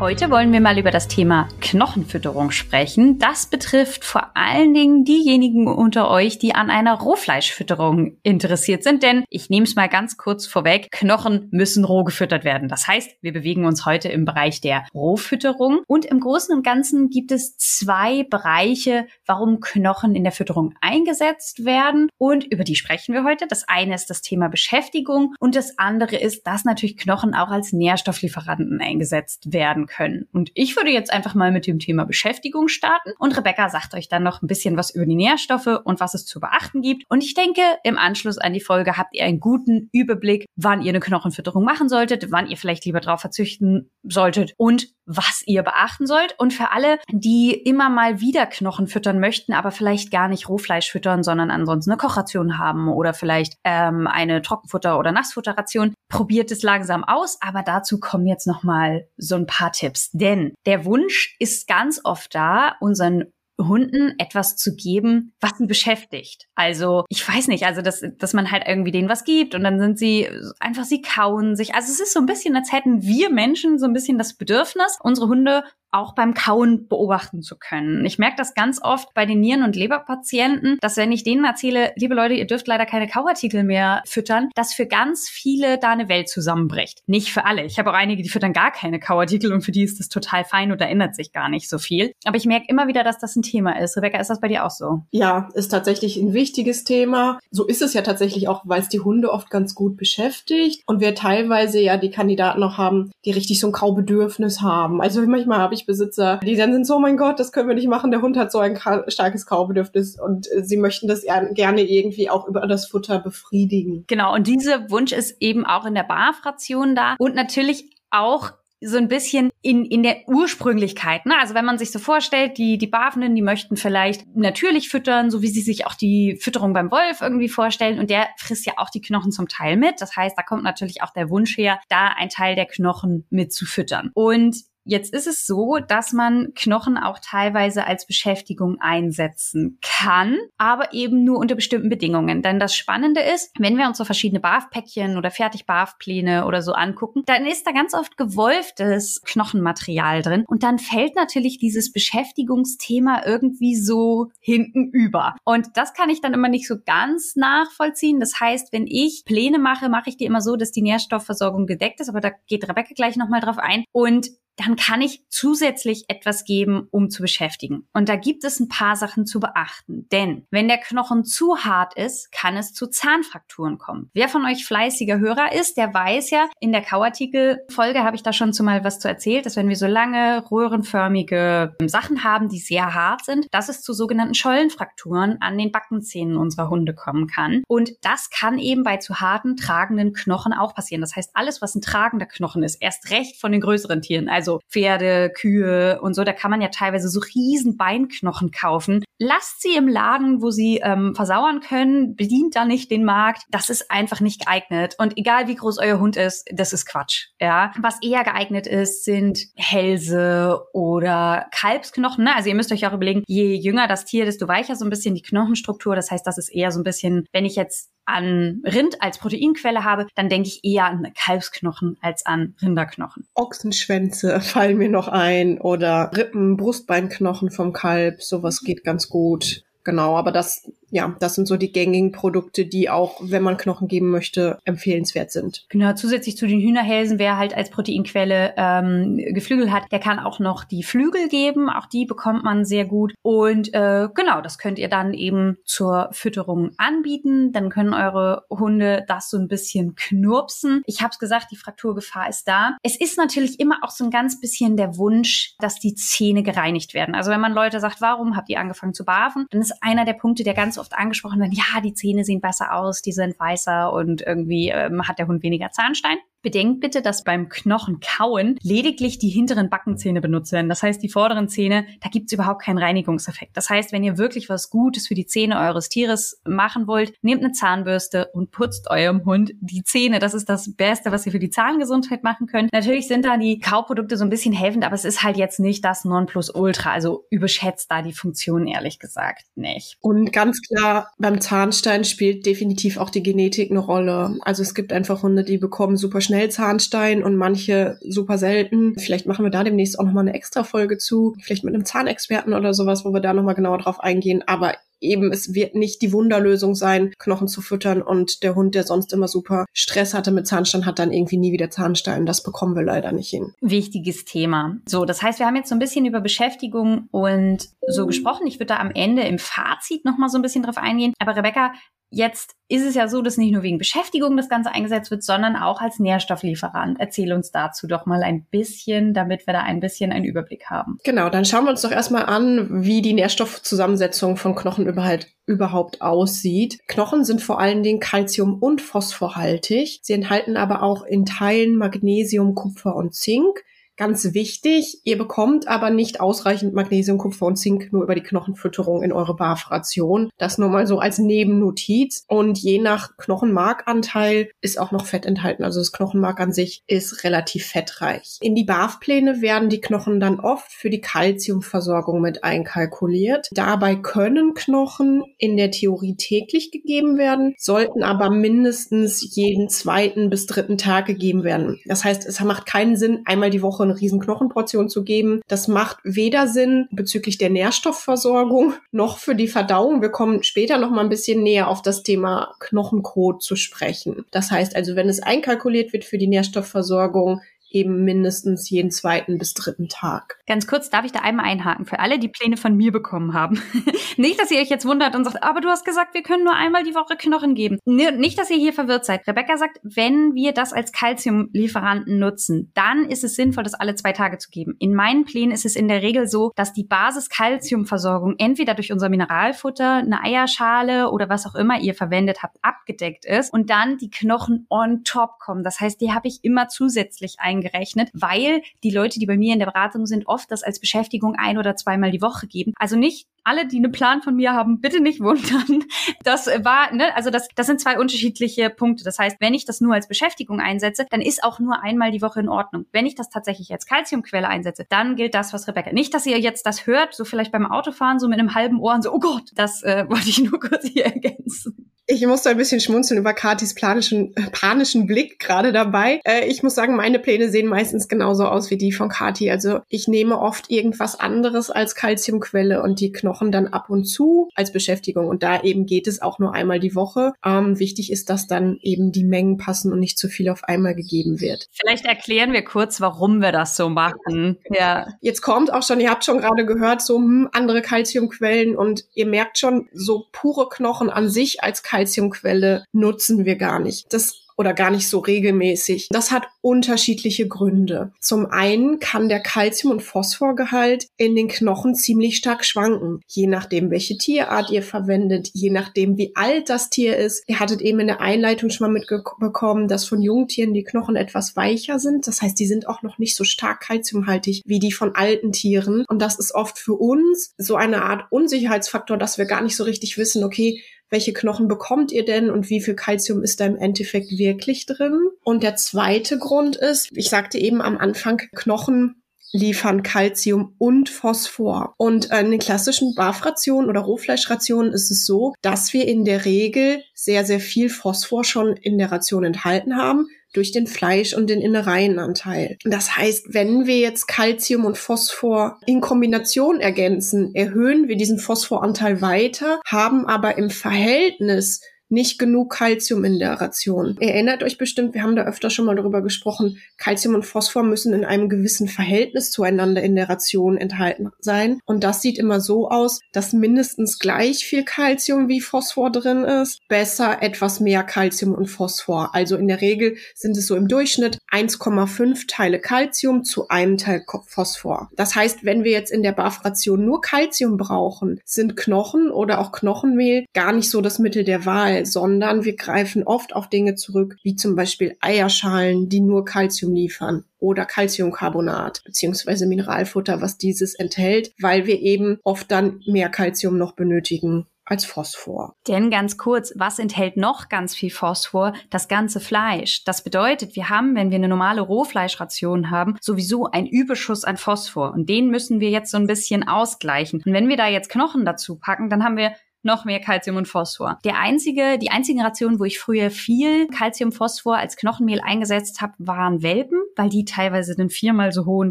Heute wollen wir mal über das Thema Knochenfütterung sprechen. Das betrifft vor allen Dingen diejenigen unter euch, die an einer Rohfleischfütterung interessiert sind. Denn ich nehme es mal ganz kurz vorweg, Knochen müssen roh gefüttert werden. Das heißt, wir bewegen uns heute im Bereich der Rohfütterung. Und im Großen und Ganzen gibt es zwei Bereiche, warum Knochen in der Fütterung eingesetzt werden. Und über die sprechen wir heute. Das eine ist das Thema Beschäftigung und das andere ist, dass natürlich Knochen auch als Nährstofflieferanten eingesetzt werden können. Und ich würde jetzt einfach mal mit dem Thema Beschäftigung starten und Rebecca sagt euch dann noch ein bisschen was über die Nährstoffe und was es zu beachten gibt. Und ich denke, im Anschluss an die Folge habt ihr einen guten Überblick, wann ihr eine Knochenfütterung machen solltet, wann ihr vielleicht lieber drauf verzichten solltet und was ihr beachten sollt. Und für alle, die immer mal wieder Knochen füttern möchten, aber vielleicht gar nicht Rohfleisch füttern, sondern ansonsten eine Kochration haben oder vielleicht ähm, eine Trockenfutter- oder Nassfutterration, probiert es langsam aus. Aber dazu kommen jetzt noch mal so ein paar Tipps. Denn der Wunsch ist ganz oft da, unseren Hunden etwas zu geben, was sie beschäftigt. Also ich weiß nicht, also dass, dass man halt irgendwie denen was gibt und dann sind sie einfach, sie kauen sich. Also es ist so ein bisschen, als hätten wir Menschen so ein bisschen das Bedürfnis, unsere Hunde auch beim Kauen beobachten zu können. Ich merke das ganz oft bei den Nieren- und Leberpatienten, dass wenn ich denen erzähle, liebe Leute, ihr dürft leider keine Kauartikel mehr füttern, dass für ganz viele da eine Welt zusammenbricht. Nicht für alle. Ich habe auch einige, die füttern gar keine Kauartikel und für die ist das total fein und da ändert sich gar nicht so viel. Aber ich merke immer wieder, dass das ein Thema ist. Rebecca, ist das bei dir auch so? Ja, ist tatsächlich ein wichtiges Thema. So ist es ja tatsächlich auch, weil es die Hunde oft ganz gut beschäftigt und wir teilweise ja die Kandidaten auch haben, die richtig so ein Kaubedürfnis haben. Also manchmal habe ich Besitzer, die dann sind so, oh mein Gott, das können wir nicht machen, der Hund hat so ein starkes Kaubedürfnis und äh, sie möchten das gerne irgendwie auch über das Futter befriedigen. Genau, und dieser Wunsch ist eben auch in der BAF-Ration da und natürlich auch so ein bisschen in, in der Ursprünglichkeit. Ne? Also wenn man sich so vorstellt, die, die Bafenden, die möchten vielleicht natürlich füttern, so wie sie sich auch die Fütterung beim Wolf irgendwie vorstellen. Und der frisst ja auch die Knochen zum Teil mit. Das heißt, da kommt natürlich auch der Wunsch her, da ein Teil der Knochen mit zu füttern. Und Jetzt ist es so, dass man Knochen auch teilweise als Beschäftigung einsetzen kann, aber eben nur unter bestimmten Bedingungen. Denn das Spannende ist, wenn wir uns so verschiedene BAF-Päckchen oder Fertig-BAF-Pläne oder so angucken, dann ist da ganz oft gewolftes Knochenmaterial drin und dann fällt natürlich dieses Beschäftigungsthema irgendwie so hinten über. Und das kann ich dann immer nicht so ganz nachvollziehen. Das heißt, wenn ich Pläne mache, mache ich die immer so, dass die Nährstoffversorgung gedeckt ist, aber da geht Rebecca gleich nochmal drauf ein. Und dann kann ich zusätzlich etwas geben, um zu beschäftigen. Und da gibt es ein paar Sachen zu beachten. Denn wenn der Knochen zu hart ist, kann es zu Zahnfrakturen kommen. Wer von euch fleißiger Hörer ist, der weiß ja, in der Kauartikel-Folge habe ich da schon zumal was zu erzählt, dass wenn wir so lange röhrenförmige Sachen haben, die sehr hart sind, dass es zu sogenannten Schollenfrakturen an den Backenzähnen unserer Hunde kommen kann. Und das kann eben bei zu harten, tragenden Knochen auch passieren. Das heißt, alles, was ein tragender Knochen ist, erst recht von den größeren Tieren, also also Pferde, Kühe und so, da kann man ja teilweise so riesen Beinknochen kaufen. Lasst sie im Laden, wo sie ähm, versauern können, bedient da nicht den Markt. Das ist einfach nicht geeignet. Und egal wie groß euer Hund ist, das ist Quatsch. Ja, was eher geeignet ist, sind Hälse oder Kalbsknochen. Ne? Also ihr müsst euch auch überlegen, je jünger das Tier, desto weicher so ein bisschen die Knochenstruktur. Das heißt, das ist eher so ein bisschen, wenn ich jetzt an Rind als Proteinquelle habe, dann denke ich eher an Kalbsknochen als an Rinderknochen. Ochsenschwänze fallen mir noch ein oder Rippen, Brustbeinknochen vom Kalb, sowas geht ganz gut. Genau, aber das ja, das sind so die gängigen Produkte, die auch, wenn man Knochen geben möchte, empfehlenswert sind. Genau, zusätzlich zu den Hühnerhälsen, wer halt als Proteinquelle ähm, Geflügel hat, der kann auch noch die Flügel geben. Auch die bekommt man sehr gut. Und äh, genau, das könnt ihr dann eben zur Fütterung anbieten. Dann können eure Hunde das so ein bisschen knurpsen. Ich habe es gesagt, die Frakturgefahr ist da. Es ist natürlich immer auch so ein ganz bisschen der Wunsch, dass die Zähne gereinigt werden. Also wenn man Leute sagt, warum habt ihr angefangen zu barfen, dann ist einer der Punkte, der ganz oft angesprochen werden, ja, die Zähne sehen besser aus, die sind weißer und irgendwie ähm, hat der Hund weniger Zahnstein. Bedenkt bitte, dass beim Knochenkauen lediglich die hinteren Backenzähne benutzt werden. Das heißt, die vorderen Zähne, da gibt's überhaupt keinen Reinigungseffekt. Das heißt, wenn ihr wirklich was Gutes für die Zähne eures Tieres machen wollt, nehmt eine Zahnbürste und putzt eurem Hund die Zähne. Das ist das Beste, was ihr für die Zahngesundheit machen könnt. Natürlich sind da die Kauprodukte so ein bisschen helfend, aber es ist halt jetzt nicht das Nonplusultra. Also überschätzt da die Funktion ehrlich gesagt nicht. Und ganz klar, beim Zahnstein spielt definitiv auch die Genetik eine Rolle. Also es gibt einfach Hunde, die bekommen super Schnellzahnstein und manche super selten. Vielleicht machen wir da demnächst auch nochmal eine extra Folge zu, vielleicht mit einem Zahnexperten oder sowas, wo wir da nochmal genauer drauf eingehen. Aber eben, es wird nicht die Wunderlösung sein, Knochen zu füttern und der Hund, der sonst immer super Stress hatte mit Zahnstein, hat dann irgendwie nie wieder Zahnstein. Das bekommen wir leider nicht hin. Wichtiges Thema. So, das heißt, wir haben jetzt so ein bisschen über Beschäftigung und so gesprochen. Ich würde da am Ende im Fazit nochmal so ein bisschen drauf eingehen. Aber Rebecca, Jetzt ist es ja so, dass nicht nur wegen Beschäftigung das Ganze eingesetzt wird, sondern auch als Nährstofflieferant. Erzähl uns dazu doch mal ein bisschen, damit wir da ein bisschen einen Überblick haben. Genau, dann schauen wir uns doch erstmal an, wie die Nährstoffzusammensetzung von Knochen überhaupt, überhaupt aussieht. Knochen sind vor allen Dingen Calcium- und Phosphorhaltig. Sie enthalten aber auch in Teilen Magnesium, Kupfer und Zink. Ganz wichtig, ihr bekommt aber nicht ausreichend Magnesium, Kupfer und Zink nur über die Knochenfütterung in eure BAF-Ration. Das nur mal so als Nebennotiz. Und je nach Knochenmarkanteil ist auch noch Fett enthalten. Also das Knochenmark an sich ist relativ fettreich. In die BAF-Pläne werden die Knochen dann oft für die Kalziumversorgung mit einkalkuliert. Dabei können Knochen in der Theorie täglich gegeben werden, sollten aber mindestens jeden zweiten bis dritten Tag gegeben werden. Das heißt, es macht keinen Sinn, einmal die Woche eine riesen Knochenportion zu geben. Das macht weder Sinn bezüglich der Nährstoffversorgung noch für die Verdauung. Wir kommen später noch mal ein bisschen näher auf das Thema Knochenkot zu sprechen. Das heißt also, wenn es einkalkuliert wird für die Nährstoffversorgung, eben mindestens jeden zweiten bis dritten Tag. Ganz kurz, darf ich da einmal einhaken für alle, die Pläne von mir bekommen haben. nicht, dass ihr euch jetzt wundert und sagt, aber du hast gesagt, wir können nur einmal die Woche Knochen geben. Nicht, dass ihr hier verwirrt seid. Rebecca sagt, wenn wir das als Calciumlieferanten nutzen, dann ist es sinnvoll, das alle zwei Tage zu geben. In meinen Plänen ist es in der Regel so, dass die Basis-Calciumversorgung entweder durch unser Mineralfutter, eine Eierschale oder was auch immer ihr verwendet habt, abgedeckt ist und dann die Knochen on top kommen. Das heißt, die habe ich immer zusätzlich eingebaut eingerechnet, weil die Leute, die bei mir in der Beratung sind, oft das als Beschäftigung ein oder zweimal die Woche geben. Also nicht alle, die einen Plan von mir haben, bitte nicht wundern. Das war, ne, also das, das sind zwei unterschiedliche Punkte. Das heißt, wenn ich das nur als Beschäftigung einsetze, dann ist auch nur einmal die Woche in Ordnung. Wenn ich das tatsächlich als Kalziumquelle einsetze, dann gilt das, was Rebecca. Nicht, dass ihr jetzt das hört, so vielleicht beim Autofahren, so mit einem halben Ohr und so, oh Gott, das äh, wollte ich nur kurz hier ergänzen. Ich musste ein bisschen schmunzeln über Katis planischen, äh, panischen Blick gerade dabei. Äh, ich muss sagen, meine Pläne sehen meistens genauso aus wie die von Kati. Also ich nehme oft irgendwas anderes als Kalziumquelle und die Knochen dann ab und zu als Beschäftigung. Und da eben geht es auch nur einmal die Woche. Ähm, wichtig ist, dass dann eben die Mengen passen und nicht zu viel auf einmal gegeben wird. Vielleicht erklären wir kurz, warum wir das so machen. Ja. Jetzt kommt auch schon, ihr habt schon gerade gehört, so hm, andere Kalziumquellen und ihr merkt schon, so pure Knochen an sich als Kalzium Calciumquelle nutzen wir gar nicht. Das oder gar nicht so regelmäßig. Das hat unterschiedliche Gründe. Zum einen kann der Calcium- und Phosphorgehalt in den Knochen ziemlich stark schwanken, je nachdem, welche Tierart ihr verwendet, je nachdem, wie alt das Tier ist. Ihr hattet eben in der Einleitung schon mal mitbekommen, dass von Jungtieren die Knochen etwas weicher sind. Das heißt, die sind auch noch nicht so stark kalziumhaltig wie die von alten Tieren. Und das ist oft für uns so eine Art Unsicherheitsfaktor, dass wir gar nicht so richtig wissen, okay, welche Knochen bekommt ihr denn und wie viel Kalzium ist da im Endeffekt wirklich drin? Und der zweite Grund ist, ich sagte eben am Anfang, Knochen liefern Calcium und Phosphor. Und in den klassischen Barfrationen oder Rohfleischrationen ist es so, dass wir in der Regel sehr, sehr viel Phosphor schon in der Ration enthalten haben durch den Fleisch- und den Innereienanteil. Das heißt, wenn wir jetzt Calcium und Phosphor in Kombination ergänzen, erhöhen wir diesen Phosphoranteil weiter, haben aber im Verhältnis nicht genug Kalzium in der Ration. Ihr erinnert euch bestimmt, wir haben da öfter schon mal darüber gesprochen, Kalzium und Phosphor müssen in einem gewissen Verhältnis zueinander in der Ration enthalten sein. Und das sieht immer so aus, dass mindestens gleich viel Kalzium wie Phosphor drin ist, besser etwas mehr Kalzium und Phosphor. Also in der Regel sind es so im Durchschnitt 1,5 Teile Kalzium zu einem Teil Phosphor. Das heißt, wenn wir jetzt in der BAF-Ration nur Kalzium brauchen, sind Knochen oder auch Knochenmehl gar nicht so das Mittel der Wahl Fall, sondern wir greifen oft auf Dinge zurück, wie zum Beispiel Eierschalen, die nur Kalzium liefern oder Calciumcarbonat beziehungsweise Mineralfutter, was dieses enthält, weil wir eben oft dann mehr Calcium noch benötigen als Phosphor. Denn ganz kurz, was enthält noch ganz viel Phosphor? Das ganze Fleisch. Das bedeutet, wir haben, wenn wir eine normale Rohfleischration haben, sowieso einen Überschuss an Phosphor. Und den müssen wir jetzt so ein bisschen ausgleichen. Und wenn wir da jetzt Knochen dazu packen, dann haben wir noch mehr Calcium und Phosphor. Der einzige, die einzigen Rationen, wo ich früher viel Calcium, Phosphor als Knochenmehl eingesetzt habe, waren Welpen, weil die teilweise den viermal so hohen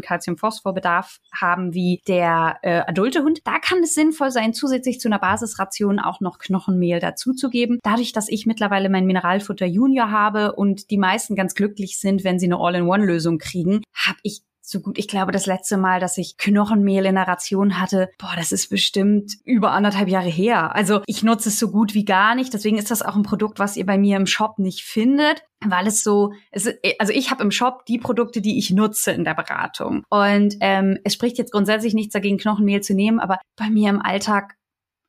Calcium-Phosphor-Bedarf haben wie der äh, adulte Hund. Da kann es sinnvoll sein, zusätzlich zu einer Basisration auch noch Knochenmehl dazuzugeben. Dadurch, dass ich mittlerweile mein Mineralfutter Junior habe und die meisten ganz glücklich sind, wenn sie eine All-in-One-Lösung kriegen, habe ich so gut. Ich glaube, das letzte Mal, dass ich Knochenmehl in der Ration hatte, boah, das ist bestimmt über anderthalb Jahre her. Also ich nutze es so gut wie gar nicht. Deswegen ist das auch ein Produkt, was ihr bei mir im Shop nicht findet, weil es so, es, also ich habe im Shop die Produkte, die ich nutze in der Beratung. Und ähm, es spricht jetzt grundsätzlich nichts dagegen, Knochenmehl zu nehmen, aber bei mir im Alltag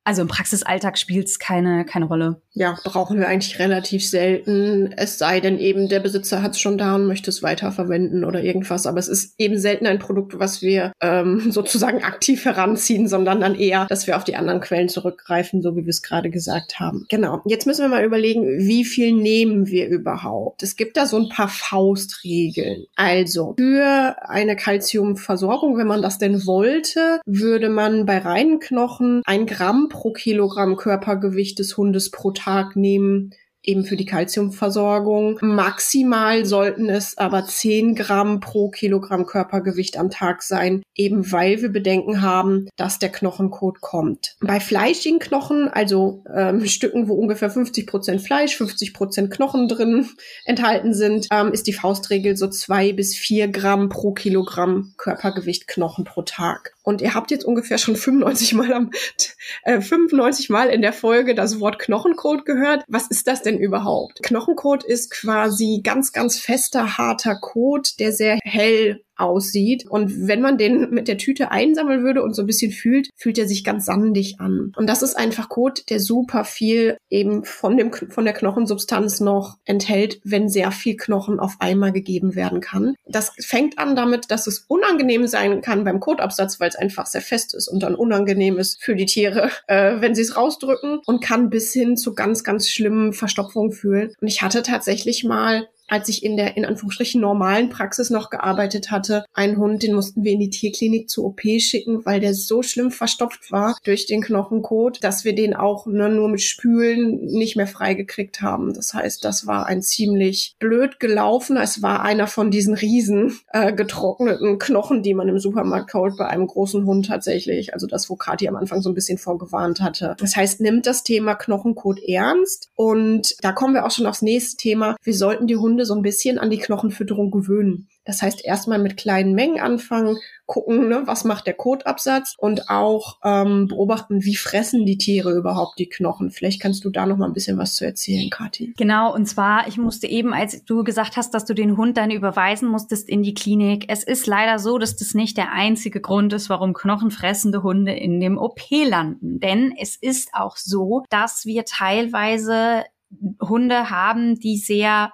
also im Praxisalltag spielt es keine, keine Rolle. Ja, brauchen wir eigentlich relativ selten. Es sei denn eben, der Besitzer hat es schon da und möchte es weiterverwenden oder irgendwas. Aber es ist eben selten ein Produkt, was wir ähm, sozusagen aktiv heranziehen, sondern dann eher, dass wir auf die anderen Quellen zurückgreifen, so wie wir es gerade gesagt haben. Genau. Jetzt müssen wir mal überlegen, wie viel nehmen wir überhaupt? Es gibt da so ein paar Faustregeln. Also für eine Kalziumversorgung, wenn man das denn wollte, würde man bei reinen Knochen ein Gramm pro Kilogramm Körpergewicht des Hundes pro Tag nehmen eben für die Kalziumversorgung. Maximal sollten es aber 10 Gramm pro Kilogramm Körpergewicht am Tag sein, eben weil wir Bedenken haben, dass der Knochenkot kommt. Bei fleischigen Knochen, also ähm, Stücken, wo ungefähr 50 Prozent Fleisch, 50 Prozent Knochen drin enthalten sind, ähm, ist die Faustregel so zwei bis vier Gramm pro Kilogramm Körpergewicht Knochen pro Tag. Und ihr habt jetzt ungefähr schon 95 Mal am, äh, 95 Mal in der Folge das Wort Knochenkot gehört. Was ist das denn überhaupt? Knochenkot ist quasi ganz, ganz fester, harter Kot, der sehr hell aussieht. Und wenn man den mit der Tüte einsammeln würde und so ein bisschen fühlt, fühlt er sich ganz sandig an. Und das ist einfach Kot, der super viel eben von dem, von der Knochensubstanz noch enthält, wenn sehr viel Knochen auf einmal gegeben werden kann. Das fängt an damit, dass es unangenehm sein kann beim Kotabsatz, weil es einfach sehr fest ist und dann unangenehm ist für die Tiere, äh, wenn sie es rausdrücken und kann bis hin zu ganz, ganz schlimmen Verstopfungen führen. Und ich hatte tatsächlich mal als ich in der in Anführungsstrichen normalen Praxis noch gearbeitet hatte, einen Hund, den mussten wir in die Tierklinik zur OP schicken, weil der so schlimm verstopft war durch den Knochenkot, dass wir den auch ne, nur mit Spülen nicht mehr freigekriegt haben. Das heißt, das war ein ziemlich blöd gelaufen. Es war einer von diesen riesen äh, getrockneten Knochen, die man im Supermarkt kauft bei einem großen Hund tatsächlich. Also das, wo Kathi am Anfang so ein bisschen vorgewarnt hatte. Das heißt, nimmt das Thema Knochenkot ernst und da kommen wir auch schon aufs nächste Thema. Wir sollten die Hunde Hunde so ein bisschen an die Knochenfütterung gewöhnen. Das heißt, erstmal mit kleinen Mengen anfangen, gucken, ne, was macht der Kotabsatz und auch ähm, beobachten, wie fressen die Tiere überhaupt die Knochen. Vielleicht kannst du da noch mal ein bisschen was zu erzählen, Kathi. Genau, und zwar, ich musste eben, als du gesagt hast, dass du den Hund dann überweisen musstest in die Klinik, es ist leider so, dass das nicht der einzige Grund ist, warum knochenfressende Hunde in dem OP landen. Denn es ist auch so, dass wir teilweise Hunde haben, die sehr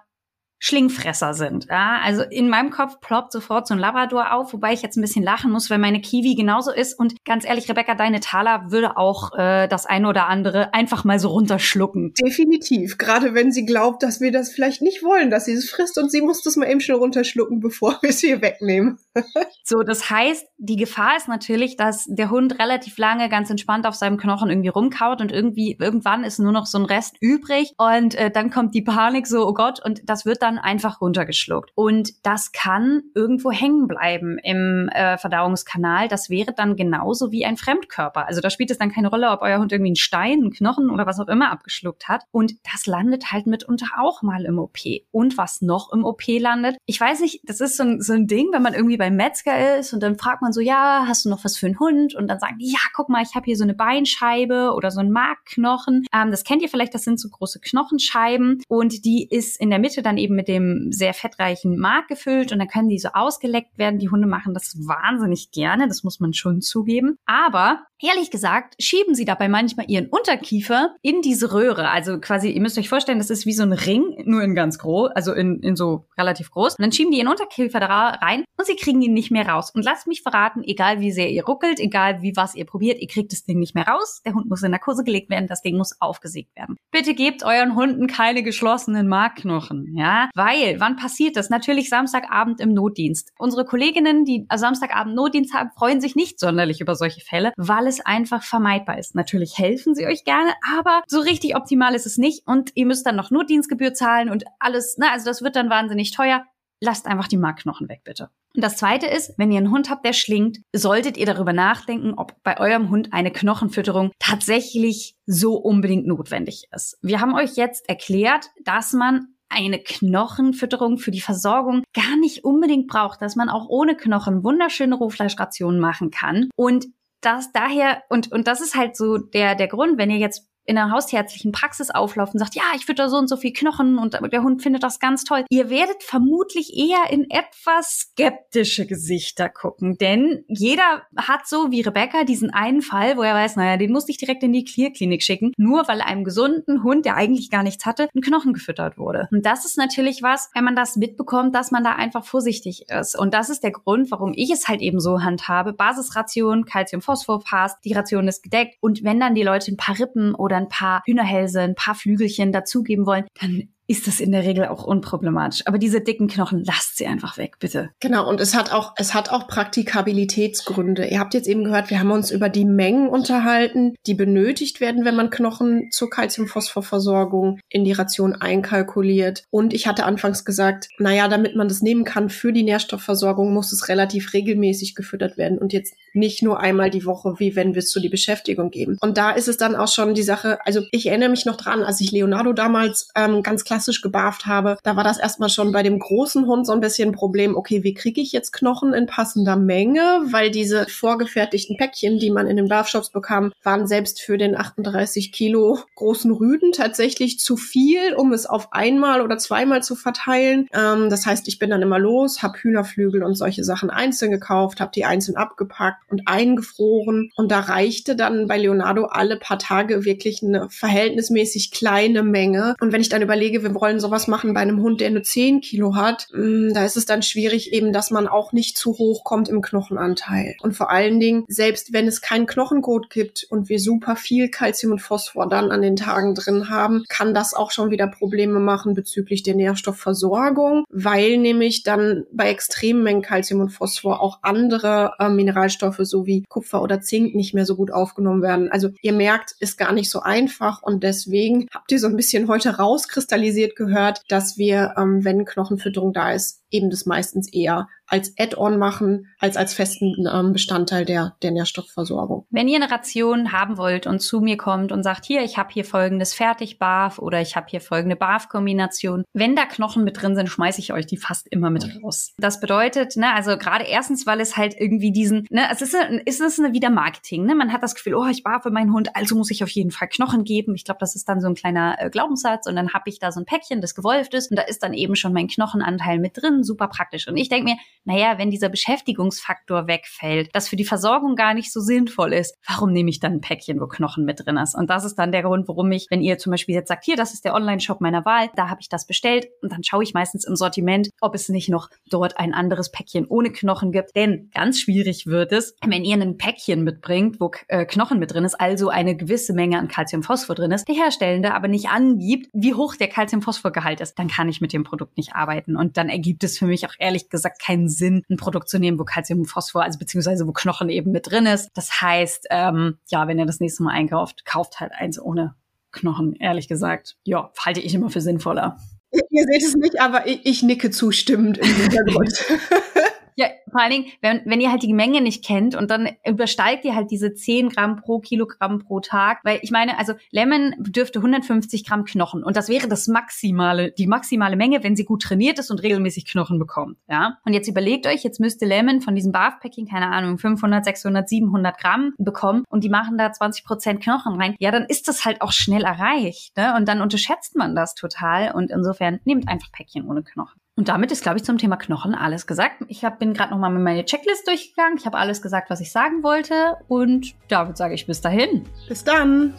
Schlingfresser sind. Ja? Also in meinem Kopf ploppt sofort so ein Labrador auf, wobei ich jetzt ein bisschen lachen muss, weil meine Kiwi genauso ist. Und ganz ehrlich, Rebecca, deine Taler würde auch äh, das eine oder andere einfach mal so runterschlucken. Definitiv. Gerade wenn sie glaubt, dass wir das vielleicht nicht wollen, dass sie es frisst und sie muss das mal eben schnell runterschlucken, bevor wir es hier wegnehmen. so, das heißt, die Gefahr ist natürlich, dass der Hund relativ lange ganz entspannt auf seinem Knochen irgendwie rumkaut und irgendwie irgendwann ist nur noch so ein Rest übrig und äh, dann kommt die Panik so, oh Gott, und das wird dann dann einfach runtergeschluckt. Und das kann irgendwo hängen bleiben im äh, Verdauungskanal. Das wäre dann genauso wie ein Fremdkörper. Also da spielt es dann keine Rolle, ob euer Hund irgendwie einen Stein, einen Knochen oder was auch immer abgeschluckt hat. Und das landet halt mitunter auch mal im OP. Und was noch im OP landet, ich weiß nicht, das ist so ein, so ein Ding, wenn man irgendwie beim Metzger ist und dann fragt man so, ja, hast du noch was für einen Hund? Und dann sagen die, ja, guck mal, ich habe hier so eine Beinscheibe oder so ein Markknochen. Ähm, das kennt ihr vielleicht, das sind so große Knochenscheiben und die ist in der Mitte dann eben mit dem sehr fettreichen Mark gefüllt und dann können die so ausgeleckt werden. Die Hunde machen das wahnsinnig gerne, das muss man schon zugeben. Aber Ehrlich gesagt, schieben sie dabei manchmal ihren Unterkiefer in diese Röhre. Also quasi, ihr müsst euch vorstellen, das ist wie so ein Ring, nur in ganz groß, also in, in so relativ groß. Und dann schieben die ihren Unterkiefer da rein und sie kriegen ihn nicht mehr raus. Und lasst mich verraten, egal wie sehr ihr ruckelt, egal wie was ihr probiert, ihr kriegt das Ding nicht mehr raus. Der Hund muss in Narkose gelegt werden, das Ding muss aufgesägt werden. Bitte gebt euren Hunden keine geschlossenen Markknochen, ja? Weil, wann passiert das? Natürlich Samstagabend im Notdienst. Unsere Kolleginnen, die Samstagabend Notdienst haben, freuen sich nicht sonderlich über solche Fälle, weil es einfach vermeidbar ist. Natürlich helfen sie euch gerne, aber so richtig optimal ist es nicht und ihr müsst dann noch Notdienstgebühr zahlen und alles, ne, also das wird dann wahnsinnig teuer. Lasst einfach die Markknochen weg, bitte. Und das zweite ist, wenn ihr einen Hund habt, der schlingt, solltet ihr darüber nachdenken, ob bei eurem Hund eine Knochenfütterung tatsächlich so unbedingt notwendig ist. Wir haben euch jetzt erklärt, dass man eine Knochenfütterung für die Versorgung gar nicht unbedingt braucht, dass man auch ohne Knochen wunderschöne Rohfleischrationen machen kann. Und das daher, und, und das ist halt so der, der Grund, wenn ihr jetzt in einer hausärztlichen Praxis auflauft und sagt, ja, ich fütter so und so viel Knochen und der Hund findet das ganz toll. Ihr werdet vermutlich eher in etwas skeptische Gesichter gucken, denn jeder hat so wie Rebecca diesen einen Fall, wo er weiß, naja, den muss ich direkt in die Clear-Klinik schicken, nur weil einem gesunden Hund, der eigentlich gar nichts hatte, ein Knochen gefüttert wurde. Und das ist natürlich was, wenn man das mitbekommt, dass man da einfach vorsichtig ist. Und das ist der Grund, warum ich es halt eben so handhabe. Basisration, Calcium, Phosphor passt, die Ration ist gedeckt und wenn dann die Leute ein paar Rippen oder oder ein paar Hühnerhälse, ein paar Flügelchen dazugeben wollen, dann ist das in der Regel auch unproblematisch. Aber diese dicken Knochen, lasst sie einfach weg, bitte. Genau, und es hat auch, es hat auch Praktikabilitätsgründe. Ihr habt jetzt eben gehört, wir haben uns über die Mengen unterhalten, die benötigt werden, wenn man Knochen zur Calciumphosphorversorgung in die Ration einkalkuliert. Und ich hatte anfangs gesagt, naja, damit man das nehmen kann für die Nährstoffversorgung, muss es relativ regelmäßig gefüttert werden und jetzt nicht nur einmal die Woche, wie wenn wir es zu die Beschäftigung geben. Und da ist es dann auch schon die Sache, also ich erinnere mich noch dran, als ich Leonardo damals ähm, ganz klar klassisch gebarft habe, da war das erstmal schon bei dem großen Hund so ein bisschen ein Problem, okay, wie kriege ich jetzt Knochen in passender Menge, weil diese vorgefertigten Päckchen, die man in den Barfshops bekam, waren selbst für den 38 Kilo großen Rüden tatsächlich zu viel, um es auf einmal oder zweimal zu verteilen. Ähm, das heißt, ich bin dann immer los, habe Hühnerflügel und solche Sachen einzeln gekauft, habe die einzeln abgepackt und eingefroren und da reichte dann bei Leonardo alle paar Tage wirklich eine verhältnismäßig kleine Menge. Und wenn ich dann überlege, wir wollen sowas machen bei einem Hund, der nur 10 Kilo hat, mm, da ist es dann schwierig eben, dass man auch nicht zu hoch kommt im Knochenanteil. Und vor allen Dingen, selbst wenn es kein Knochengrot gibt und wir super viel Kalzium und Phosphor dann an den Tagen drin haben, kann das auch schon wieder Probleme machen bezüglich der Nährstoffversorgung, weil nämlich dann bei extremen Mengen Kalzium und Phosphor auch andere äh, Mineralstoffe sowie Kupfer oder Zink nicht mehr so gut aufgenommen werden. Also ihr merkt, ist gar nicht so einfach und deswegen habt ihr so ein bisschen heute rauskristallisiert, spezialisiert gehört, dass wir, ähm, wenn Knochenfütterung da ist, eben das meistens eher als Add-on machen, als als festen ähm, Bestandteil der, der Nährstoffversorgung. Wenn ihr eine Ration haben wollt und zu mir kommt und sagt, hier, ich habe hier folgendes Fertig-Barf oder ich habe hier folgende Barf-Kombination, wenn da Knochen mit drin sind, schmeiße ich euch die fast immer mit raus. Das bedeutet, ne, also gerade erstens, weil es halt irgendwie diesen, ne, es ist, eine, es ist eine wieder Marketing, ne, man hat das Gefühl, oh, ich barfe meinen Hund, also muss ich auf jeden Fall Knochen geben. Ich glaube, das ist dann so ein kleiner äh, Glaubenssatz und dann habe ich da so ein Päckchen, das gewolft ist und da ist dann eben schon mein Knochenanteil mit drin, super praktisch. Und ich denke mir, naja, wenn dieser Beschäftigungsfaktor wegfällt, das für die Versorgung gar nicht so sinnvoll ist, warum nehme ich dann ein Päckchen, wo Knochen mit drin ist? Und das ist dann der Grund, warum ich, wenn ihr zum Beispiel jetzt sagt, hier, das ist der Online-Shop meiner Wahl, da habe ich das bestellt und dann schaue ich meistens im Sortiment, ob es nicht noch dort ein anderes Päckchen ohne Knochen gibt. Denn ganz schwierig wird es, wenn ihr ein Päckchen mitbringt, wo äh, Knochen mit drin ist, also eine gewisse Menge an Calciumphosphor drin ist, der Herstellende aber nicht angibt, wie hoch der Calciumphosphorgehalt ist, dann kann ich mit dem Produkt nicht arbeiten. Und dann ergibt es für mich auch ehrlich gesagt keinen Sinn, ein Produkt zu nehmen, wo Calcium, Phosphor, also beziehungsweise wo Knochen eben mit drin ist. Das heißt, ähm, ja, wenn ihr das nächste Mal einkauft, kauft halt eins ohne Knochen, ehrlich gesagt. Ja, halte ich immer für sinnvoller. Ihr seht es nicht, aber ich, ich nicke zustimmend im Hintergrund. Ja, vor allen Dingen, wenn, wenn ihr halt die Menge nicht kennt und dann übersteigt ihr halt diese 10 Gramm pro Kilogramm pro Tag. Weil ich meine, also Lemon dürfte 150 Gramm Knochen und das wäre das maximale, die maximale Menge, wenn sie gut trainiert ist und regelmäßig Knochen bekommt. Ja. Und jetzt überlegt euch, jetzt müsste Lemon von diesem Barf-Packing, keine Ahnung, 500, 600, 700 Gramm bekommen und die machen da 20 Prozent Knochen rein. Ja, dann ist das halt auch schnell erreicht. Ne? Und dann unterschätzt man das total und insofern nehmt einfach Päckchen ohne Knochen. Und damit ist, glaube ich, zum Thema Knochen alles gesagt. Ich hab, bin gerade nochmal mit meiner Checklist durchgegangen. Ich habe alles gesagt, was ich sagen wollte. Und damit sage ich bis dahin. Bis dann.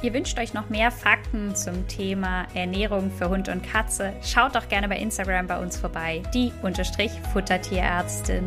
Ihr wünscht euch noch mehr Fakten zum Thema Ernährung für Hund und Katze? Schaut doch gerne bei Instagram bei uns vorbei, die Unterstrich Futtertierärztin.